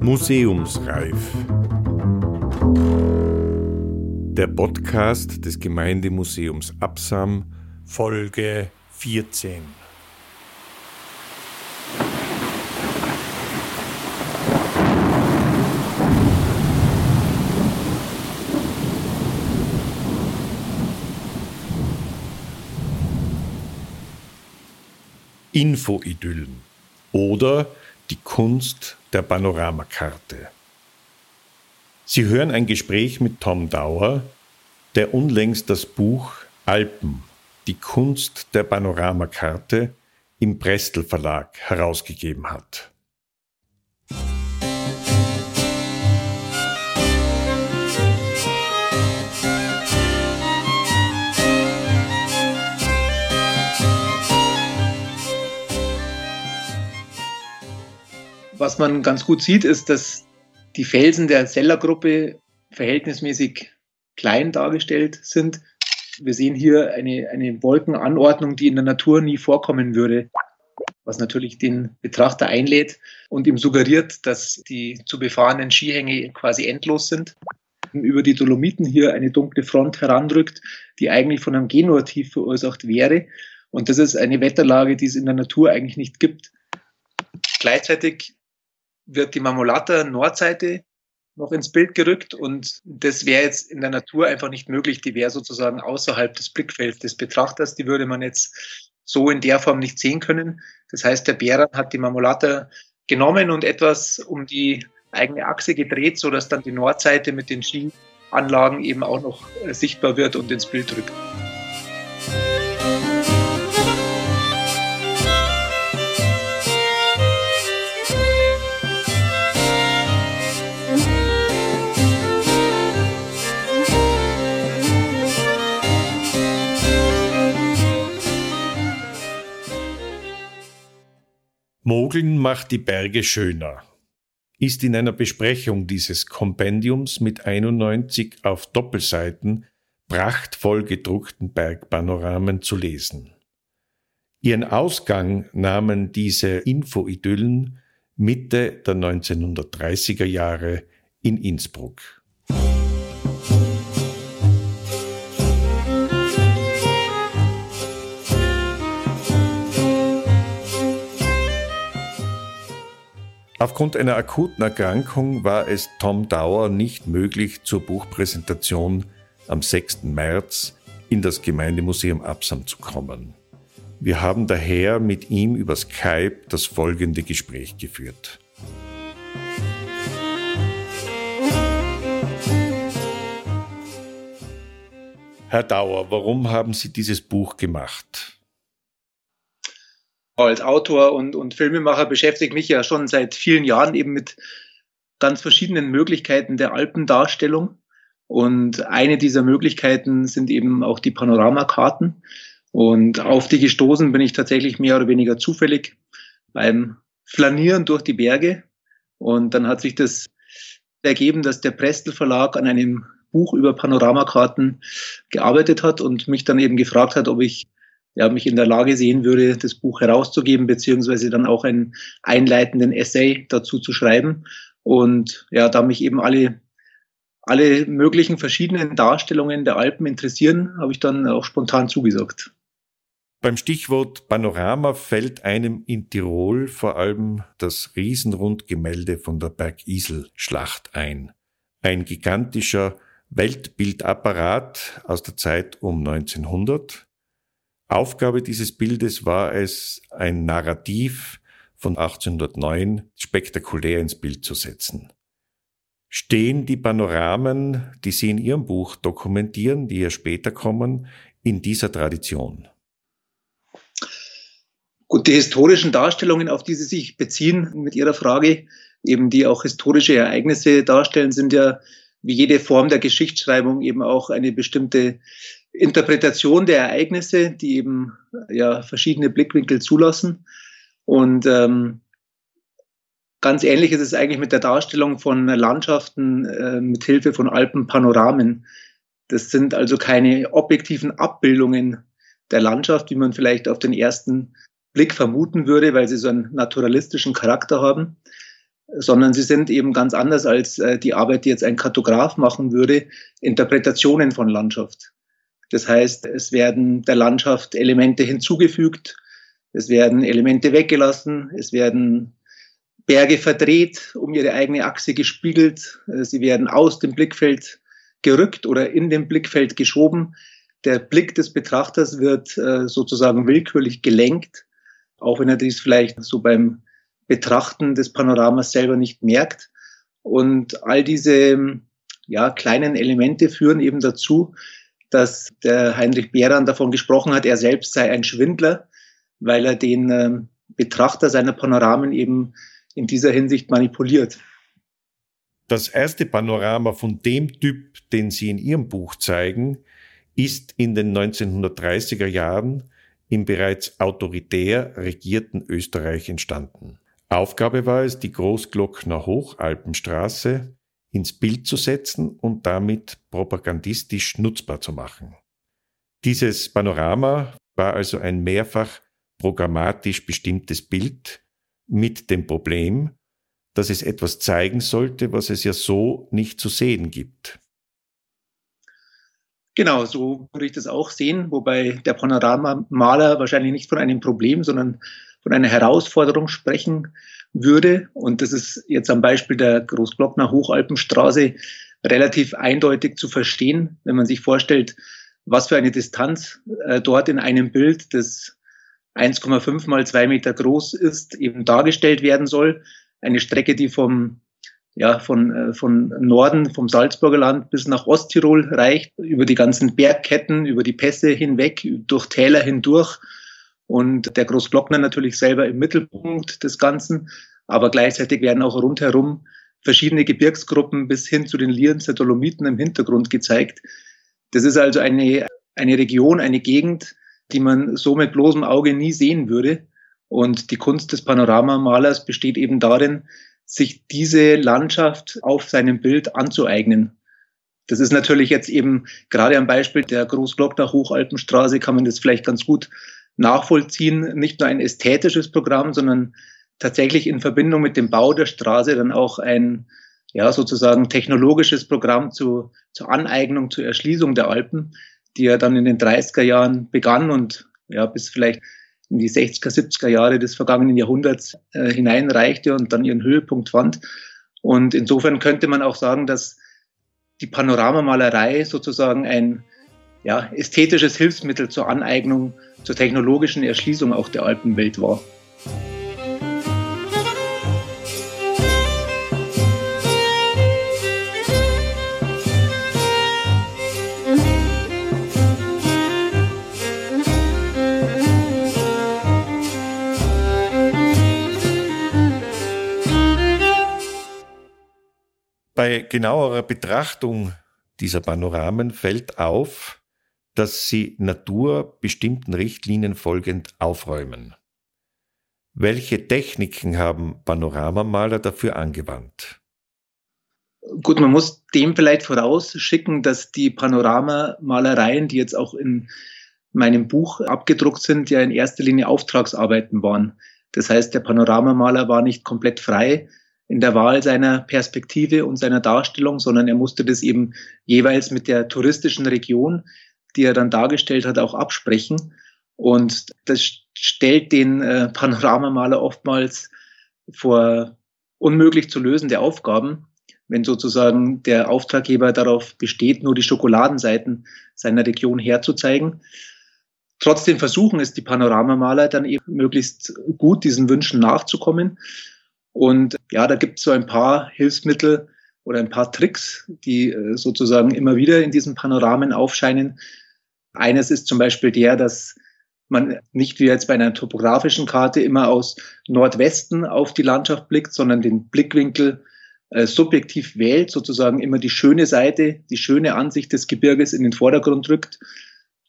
Museumsreif. Der Podcast des Gemeindemuseums Absam, Folge 14. Infoidyllen oder die Kunst der Panoramakarte. Sie hören ein Gespräch mit Tom Dauer, der unlängst das Buch Alpen, die Kunst der Panoramakarte im Prestel Verlag herausgegeben hat. Was man ganz gut sieht, ist, dass die Felsen der Sellergruppe verhältnismäßig klein dargestellt sind. Wir sehen hier eine, eine Wolkenanordnung, die in der Natur nie vorkommen würde, was natürlich den Betrachter einlädt und ihm suggeriert, dass die zu befahrenen Skihänge quasi endlos sind. Über die Dolomiten hier eine dunkle Front heranrückt, die eigentlich von einem Genurativ verursacht wäre. Und das ist eine Wetterlage, die es in der Natur eigentlich nicht gibt. Gleichzeitig wird die Marmolata Nordseite noch ins Bild gerückt und das wäre jetzt in der Natur einfach nicht möglich. Die wäre sozusagen außerhalb des Blickfelds des Betrachters. Die würde man jetzt so in der Form nicht sehen können. Das heißt, der Bären hat die Marmolata genommen und etwas um die eigene Achse gedreht, so dass dann die Nordseite mit den Skianlagen eben auch noch äh, sichtbar wird und ins Bild rückt. Mogeln macht die Berge schöner ist in einer Besprechung dieses Kompendiums mit 91 auf Doppelseiten prachtvoll gedruckten Bergpanoramen zu lesen. Ihren Ausgang nahmen diese Infoidyllen Mitte der 1930er Jahre in Innsbruck. Aufgrund einer akuten Erkrankung war es Tom Dauer nicht möglich, zur Buchpräsentation am 6. März in das Gemeindemuseum Absam zu kommen. Wir haben daher mit ihm über Skype das folgende Gespräch geführt. Herr Dauer, warum haben Sie dieses Buch gemacht? Als Autor und, und Filmemacher beschäftige mich ja schon seit vielen Jahren eben mit ganz verschiedenen Möglichkeiten der Alpendarstellung. Und eine dieser Möglichkeiten sind eben auch die Panoramakarten. Und auf die gestoßen bin ich tatsächlich mehr oder weniger zufällig beim Flanieren durch die Berge. Und dann hat sich das ergeben, dass der Prestel Verlag an einem Buch über Panoramakarten gearbeitet hat und mich dann eben gefragt hat, ob ich ja, mich in der Lage sehen würde, das Buch herauszugeben, beziehungsweise dann auch einen einleitenden Essay dazu zu schreiben. Und ja, da mich eben alle, alle möglichen verschiedenen Darstellungen der Alpen interessieren, habe ich dann auch spontan zugesagt. Beim Stichwort Panorama fällt einem in Tirol vor allem das Riesenrundgemälde von der Bergisel-Schlacht ein. Ein gigantischer Weltbildapparat aus der Zeit um 1900, Aufgabe dieses Bildes war es, ein Narrativ von 1809 spektakulär ins Bild zu setzen. Stehen die Panoramen, die Sie in Ihrem Buch dokumentieren, die ja später kommen, in dieser Tradition? Gut, die historischen Darstellungen, auf die Sie sich beziehen mit Ihrer Frage, eben die auch historische Ereignisse darstellen, sind ja wie jede Form der Geschichtsschreibung eben auch eine bestimmte Interpretation der Ereignisse, die eben ja verschiedene Blickwinkel zulassen. Und ähm, ganz ähnlich ist es eigentlich mit der Darstellung von Landschaften äh, mit Hilfe von Alpenpanoramen. Das sind also keine objektiven Abbildungen der Landschaft, wie man vielleicht auf den ersten Blick vermuten würde, weil sie so einen naturalistischen Charakter haben, sondern sie sind eben ganz anders als äh, die Arbeit, die jetzt ein Kartograf machen würde, Interpretationen von Landschaft. Das heißt, es werden der Landschaft Elemente hinzugefügt, es werden Elemente weggelassen, es werden Berge verdreht, um ihre eigene Achse gespiegelt, äh, sie werden aus dem Blickfeld gerückt oder in dem Blickfeld geschoben. Der Blick des Betrachters wird äh, sozusagen willkürlich gelenkt, auch wenn er dies vielleicht so beim Betrachten des Panoramas selber nicht merkt. Und all diese ja, kleinen Elemente führen eben dazu, dass der Heinrich Behran davon gesprochen hat, er selbst sei ein Schwindler, weil er den äh, Betrachter seiner Panoramen eben in dieser Hinsicht manipuliert. Das erste Panorama von dem Typ, den Sie in Ihrem Buch zeigen, ist in den 1930er Jahren im bereits autoritär regierten Österreich entstanden. Aufgabe war es, die Großglockner Hochalpenstraße ins Bild zu setzen und damit propagandistisch nutzbar zu machen. Dieses Panorama war also ein mehrfach programmatisch bestimmtes Bild mit dem Problem, dass es etwas zeigen sollte, was es ja so nicht zu sehen gibt. Genau, so würde ich das auch sehen, wobei der Panoramamaler wahrscheinlich nicht von einem Problem, sondern von einer Herausforderung sprechen würde. Und das ist jetzt am Beispiel der Großglockner Hochalpenstraße relativ eindeutig zu verstehen, wenn man sich vorstellt, was für eine Distanz äh, dort in einem Bild, das 1,5 mal 2 Meter groß ist, eben dargestellt werden soll. Eine Strecke, die vom, ja, von, äh, von Norden, vom Salzburger Land bis nach Osttirol reicht, über die ganzen Bergketten, über die Pässe hinweg, durch Täler hindurch und der Großglockner natürlich selber im Mittelpunkt des Ganzen, aber gleichzeitig werden auch rundherum verschiedene Gebirgsgruppen bis hin zu den Lienzer Dolomiten im Hintergrund gezeigt. Das ist also eine, eine Region, eine Gegend, die man so mit bloßem Auge nie sehen würde. Und die Kunst des Panoramamalers besteht eben darin, sich diese Landschaft auf seinem Bild anzueignen. Das ist natürlich jetzt eben gerade am Beispiel der Großglockner Hochalpenstraße kann man das vielleicht ganz gut nachvollziehen, nicht nur ein ästhetisches Programm, sondern tatsächlich in Verbindung mit dem Bau der Straße dann auch ein ja, sozusagen technologisches Programm zu, zur Aneignung, zur Erschließung der Alpen, die ja dann in den 30er Jahren begann und ja, bis vielleicht in die 60er, 70er Jahre des vergangenen Jahrhunderts äh, hineinreichte und dann ihren Höhepunkt fand. Und insofern könnte man auch sagen, dass die Panoramamalerei sozusagen ein ja, ästhetisches Hilfsmittel zur Aneignung, zur technologischen Erschließung auch der Alpenwelt war. Bei genauerer Betrachtung dieser Panoramen fällt auf, dass sie Natur bestimmten Richtlinien folgend aufräumen. Welche Techniken haben Panoramamaler dafür angewandt? Gut, man muss dem vielleicht vorausschicken, dass die Panoramamalereien, die jetzt auch in meinem Buch abgedruckt sind, ja in erster Linie Auftragsarbeiten waren. Das heißt, der Panoramamaler war nicht komplett frei in der Wahl seiner Perspektive und seiner Darstellung, sondern er musste das eben jeweils mit der touristischen Region, die er dann dargestellt hat, auch absprechen. Und das stellt den äh, Panoramamaler oftmals vor unmöglich zu lösende Aufgaben, wenn sozusagen der Auftraggeber darauf besteht, nur die Schokoladenseiten seiner Region herzuzeigen. Trotzdem versuchen es die Panoramamaler dann eben möglichst gut diesen Wünschen nachzukommen. Und ja, da gibt es so ein paar Hilfsmittel oder ein paar Tricks, die äh, sozusagen immer wieder in diesen Panoramen aufscheinen, eines ist zum Beispiel der, dass man nicht wie jetzt bei einer topografischen Karte immer aus Nordwesten auf die Landschaft blickt, sondern den Blickwinkel äh, subjektiv wählt, sozusagen immer die schöne Seite, die schöne Ansicht des Gebirges in den Vordergrund rückt.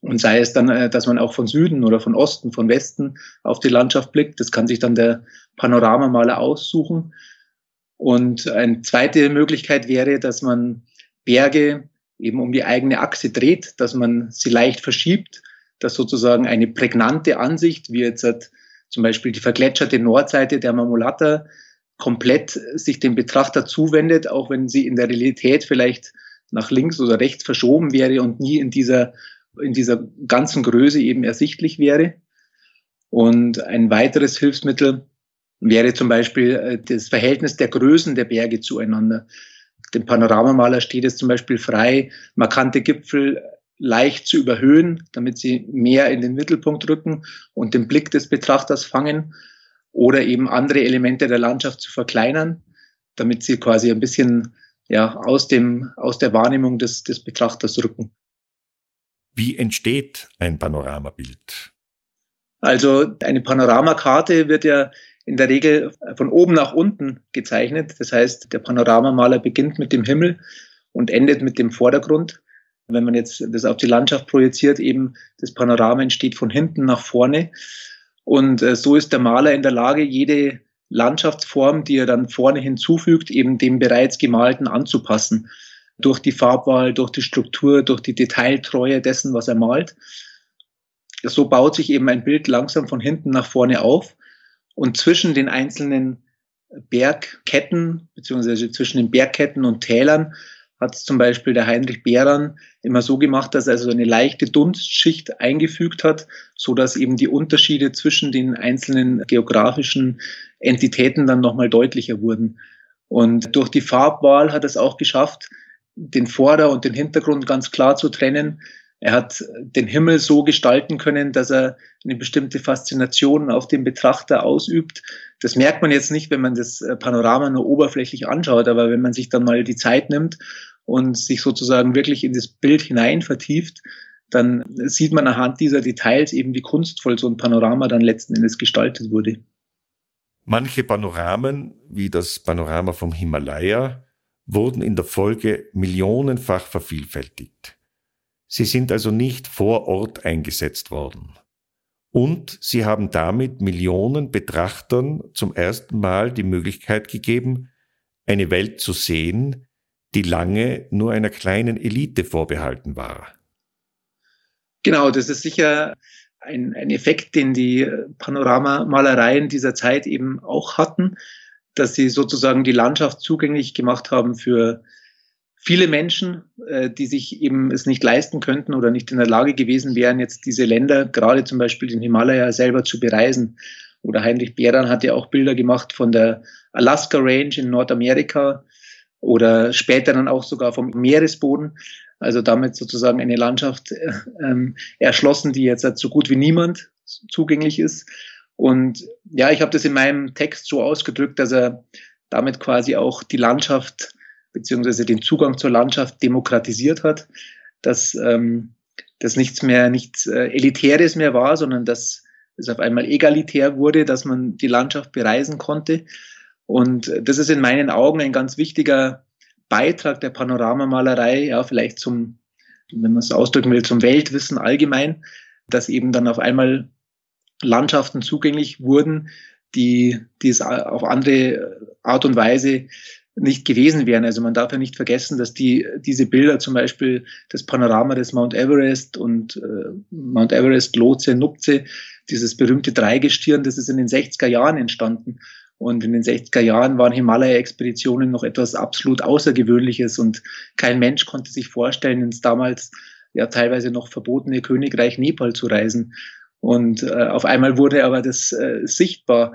Und sei es dann, äh, dass man auch von Süden oder von Osten, von Westen auf die Landschaft blickt, das kann sich dann der Panoramamaler aussuchen. Und eine zweite Möglichkeit wäre, dass man Berge eben um die eigene Achse dreht, dass man sie leicht verschiebt, dass sozusagen eine prägnante Ansicht, wie jetzt zum Beispiel die vergletscherte Nordseite der Marmolata komplett sich dem Betrachter zuwendet, auch wenn sie in der Realität vielleicht nach links oder rechts verschoben wäre und nie in dieser, in dieser ganzen Größe eben ersichtlich wäre. Und ein weiteres Hilfsmittel wäre zum Beispiel äh, das Verhältnis der Größen der Berge zueinander. Dem Panoramamaler steht es zum Beispiel frei, markante Gipfel leicht zu überhöhen, damit sie mehr in den Mittelpunkt rücken und den Blick des Betrachters fangen oder eben andere Elemente der Landschaft zu verkleinern, damit sie quasi ein bisschen ja, aus, dem, aus der Wahrnehmung des, des Betrachters rücken. Wie entsteht ein Panoramabild? Also eine Panoramakarte wird ja in der Regel von oben nach unten gezeichnet. Das heißt, der Panoramamaler beginnt mit dem Himmel und endet mit dem Vordergrund. Wenn man jetzt das auf die Landschaft projiziert, eben das Panorama entsteht von hinten nach vorne. Und äh, so ist der Maler in der Lage, jede Landschaftsform, die er dann vorne hinzufügt, eben dem bereits gemalten anzupassen. Durch die Farbwahl, durch die Struktur, durch die Detailtreue dessen, was er malt. So baut sich eben ein Bild langsam von hinten nach vorne auf. Und zwischen den einzelnen Bergketten, beziehungsweise zwischen den Bergketten und Tälern, hat zum Beispiel der Heinrich Behran immer so gemacht, dass er also eine leichte Dunstschicht eingefügt hat, so dass eben die Unterschiede zwischen den einzelnen geografischen Entitäten dann nochmal deutlicher wurden. Und durch die Farbwahl hat es auch geschafft, den Vorder- und den Hintergrund ganz klar zu trennen. Er hat den Himmel so gestalten können, dass er eine bestimmte Faszination auf den Betrachter ausübt. Das merkt man jetzt nicht, wenn man das Panorama nur oberflächlich anschaut, aber wenn man sich dann mal die Zeit nimmt und sich sozusagen wirklich in das Bild hinein vertieft, dann sieht man anhand dieser Details eben, wie kunstvoll so ein Panorama dann letzten Endes gestaltet wurde. Manche Panoramen, wie das Panorama vom Himalaya, wurden in der Folge millionenfach vervielfältigt. Sie sind also nicht vor Ort eingesetzt worden. Und sie haben damit Millionen Betrachtern zum ersten Mal die Möglichkeit gegeben, eine Welt zu sehen, die lange nur einer kleinen Elite vorbehalten war. Genau, das ist sicher ein, ein Effekt, den die Panoramamalereien dieser Zeit eben auch hatten, dass sie sozusagen die Landschaft zugänglich gemacht haben für viele Menschen, äh, die sich eben es nicht leisten könnten oder nicht in der Lage gewesen wären, jetzt diese Länder, gerade zum Beispiel den Himalaya, selber zu bereisen. Oder Heinrich Behran hat ja auch Bilder gemacht von der Alaska Range in Nordamerika, oder später dann auch sogar vom Meeresboden. Also damit sozusagen eine Landschaft äh, ähm, erschlossen, die jetzt so gut wie niemand zugänglich ist. Und ja, ich habe das in meinem Text so ausgedrückt, dass er damit quasi auch die Landschaft beziehungsweise den Zugang zur Landschaft demokratisiert hat, dass ähm, das nichts mehr, nichts äh, Elitäres mehr war, sondern dass es auf einmal egalitär wurde, dass man die Landschaft bereisen konnte. Und das ist in meinen Augen ein ganz wichtiger Beitrag der Panoramamalerei, ja, vielleicht zum, wenn man es ausdrücken will, zum Weltwissen allgemein, dass eben dann auf einmal Landschaften zugänglich wurden, die, die es auf andere Art und Weise nicht gewesen wären. Also man darf ja nicht vergessen, dass die, diese Bilder zum Beispiel das Panorama des Mount Everest und äh, Mount Everest, Lotse, Nupze, dieses berühmte Dreigestirn, das ist in den 60er Jahren entstanden. Und in den 60er Jahren waren Himalaya-Expeditionen noch etwas absolut Außergewöhnliches und kein Mensch konnte sich vorstellen, ins damals ja teilweise noch verbotene Königreich Nepal zu reisen. Und äh, auf einmal wurde aber das äh, sichtbar.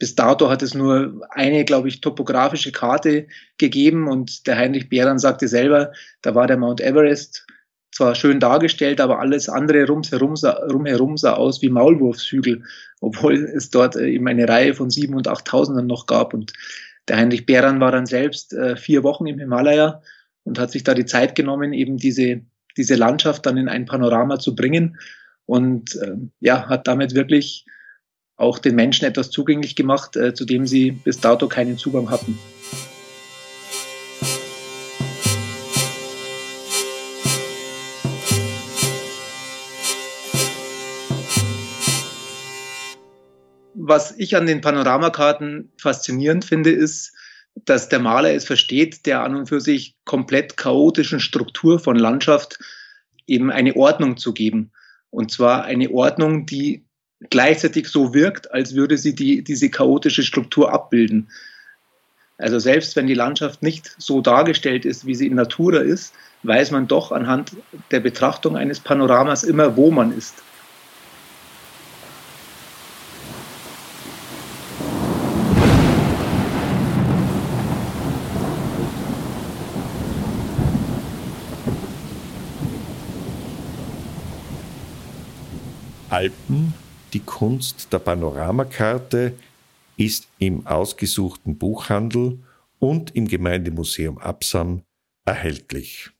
Bis dato hat es nur eine, glaube ich, topografische Karte gegeben und der Heinrich Behran sagte selber, da war der Mount Everest zwar schön dargestellt, aber alles andere rumherum sah, rumherum sah aus wie Maulwurfshügel, obwohl es dort äh, eben eine Reihe von sieben und achttausenden noch gab. Und der Heinrich Behran war dann selbst äh, vier Wochen im Himalaya und hat sich da die Zeit genommen, eben diese, diese Landschaft dann in ein Panorama zu bringen und äh, ja, hat damit wirklich auch den Menschen etwas zugänglich gemacht, äh, zu dem sie bis dato keinen Zugang hatten. was ich an den Panoramakarten faszinierend finde, ist, dass der Maler es versteht, der an und für sich komplett chaotischen Struktur von Landschaft eben eine Ordnung zu geben. Und zwar eine Ordnung, die gleichzeitig so wirkt, als würde sie die, diese chaotische Struktur abbilden. Also selbst wenn die Landschaft nicht so dargestellt ist, wie sie in Natura ist, weiß man doch anhand der Betrachtung eines Panoramas immer, wo man ist. Alpen, die Kunst der Panoramakarte, ist im ausgesuchten Buchhandel und im Gemeindemuseum Absam erhältlich.